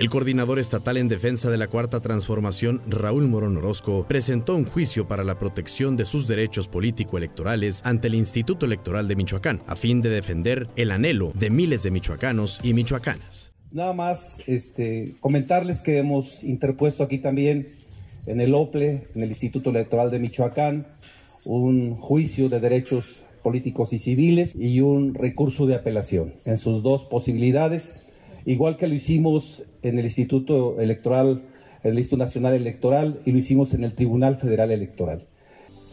El coordinador estatal en defensa de la Cuarta Transformación, Raúl Morón Orozco, presentó un juicio para la protección de sus derechos político-electorales ante el Instituto Electoral de Michoacán, a fin de defender el anhelo de miles de michoacanos y michoacanas. Nada más este, comentarles que hemos interpuesto aquí también en el OPLE, en el Instituto Electoral de Michoacán, un juicio de derechos políticos y civiles y un recurso de apelación en sus dos posibilidades igual que lo hicimos en el Instituto Electoral, el Instituto Nacional Electoral y lo hicimos en el Tribunal Federal Electoral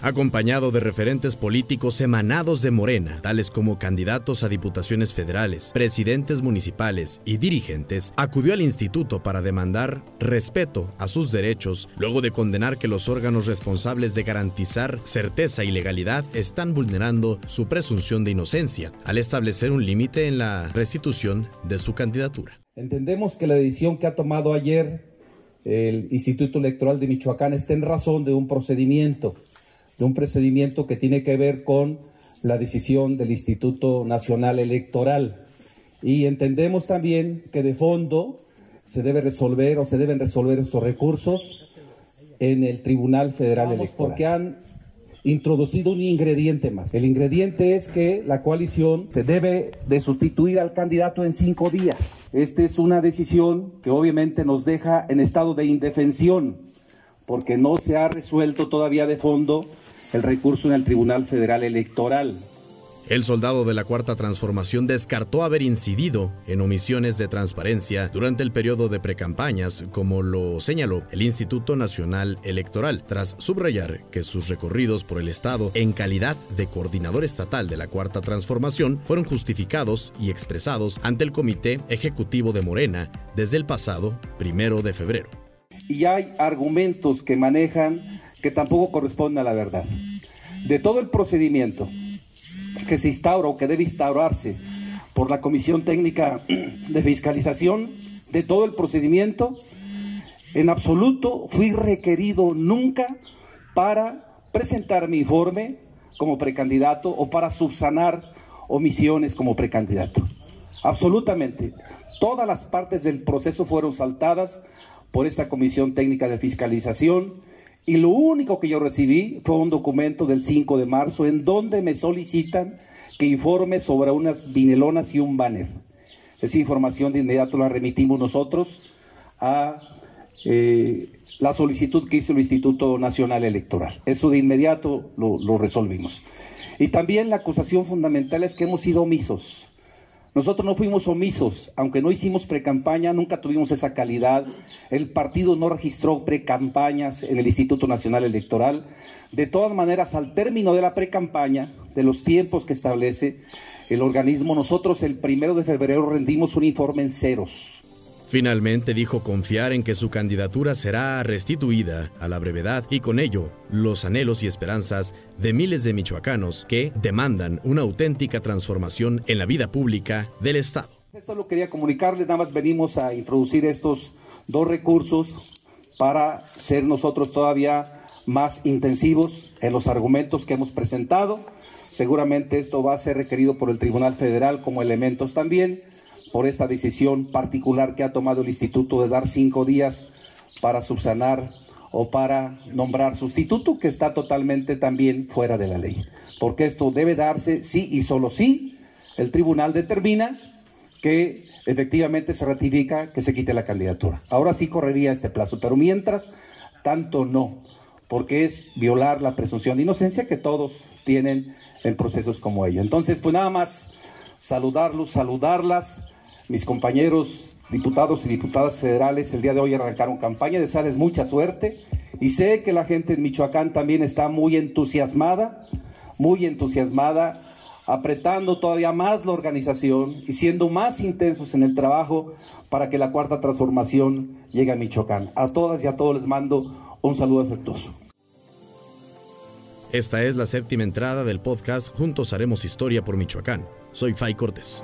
acompañado de referentes políticos emanados de Morena, tales como candidatos a diputaciones federales, presidentes municipales y dirigentes, acudió al instituto para demandar respeto a sus derechos, luego de condenar que los órganos responsables de garantizar certeza y legalidad están vulnerando su presunción de inocencia al establecer un límite en la restitución de su candidatura. Entendemos que la decisión que ha tomado ayer el Instituto Electoral de Michoacán está en razón de un procedimiento de un procedimiento que tiene que ver con la decisión del Instituto Nacional Electoral. Y entendemos también que de fondo se debe resolver o se deben resolver estos recursos en el Tribunal Federal Electoral. Porque han introducido un ingrediente más. El ingrediente es que la coalición se debe de sustituir al candidato en cinco días. Esta es una decisión que obviamente nos deja en estado de indefensión porque no se ha resuelto todavía de fondo el recurso en el Tribunal Federal Electoral. El soldado de la Cuarta Transformación descartó haber incidido en omisiones de transparencia durante el periodo de precampañas, como lo señaló el Instituto Nacional Electoral, tras subrayar que sus recorridos por el Estado en calidad de coordinador estatal de la Cuarta Transformación fueron justificados y expresados ante el Comité Ejecutivo de Morena desde el pasado primero de febrero y hay argumentos que manejan que tampoco corresponden a la verdad. De todo el procedimiento que se instaura o que debe instaurarse por la Comisión Técnica de Fiscalización, de todo el procedimiento, en absoluto fui requerido nunca para presentar mi informe como precandidato o para subsanar omisiones como precandidato. Absolutamente. Todas las partes del proceso fueron saltadas por esta Comisión Técnica de Fiscalización y lo único que yo recibí fue un documento del 5 de marzo en donde me solicitan que informe sobre unas vinelonas y un banner. Esa información de inmediato la remitimos nosotros a eh, la solicitud que hizo el Instituto Nacional Electoral. Eso de inmediato lo, lo resolvimos. Y también la acusación fundamental es que hemos sido omisos. Nosotros no fuimos omisos, aunque no hicimos precampaña, nunca tuvimos esa calidad. El partido no registró precampañas en el Instituto Nacional Electoral. De todas maneras, al término de la precampaña, de los tiempos que establece el organismo, nosotros el primero de febrero rendimos un informe en ceros Finalmente dijo confiar en que su candidatura será restituida a la brevedad y con ello los anhelos y esperanzas de miles de michoacanos que demandan una auténtica transformación en la vida pública del Estado. Esto lo quería comunicarles, nada más venimos a introducir estos dos recursos para ser nosotros todavía más intensivos en los argumentos que hemos presentado. Seguramente esto va a ser requerido por el Tribunal Federal como elementos también por esta decisión particular que ha tomado el instituto de dar cinco días para subsanar o para nombrar sustituto, que está totalmente también fuera de la ley. Porque esto debe darse sí y solo sí el tribunal determina que efectivamente se ratifica que se quite la candidatura. Ahora sí correría este plazo, pero mientras, tanto no, porque es violar la presunción de inocencia que todos tienen en procesos como ello. Entonces, pues nada más saludarlos, saludarlas mis compañeros diputados y diputadas federales el día de hoy arrancaron campaña, desearles mucha suerte y sé que la gente en Michoacán también está muy entusiasmada, muy entusiasmada, apretando todavía más la organización y siendo más intensos en el trabajo para que la cuarta transformación llegue a Michoacán. A todas y a todos les mando un saludo afectuoso. Esta es la séptima entrada del podcast Juntos Haremos Historia por Michoacán. Soy Fay Cortés.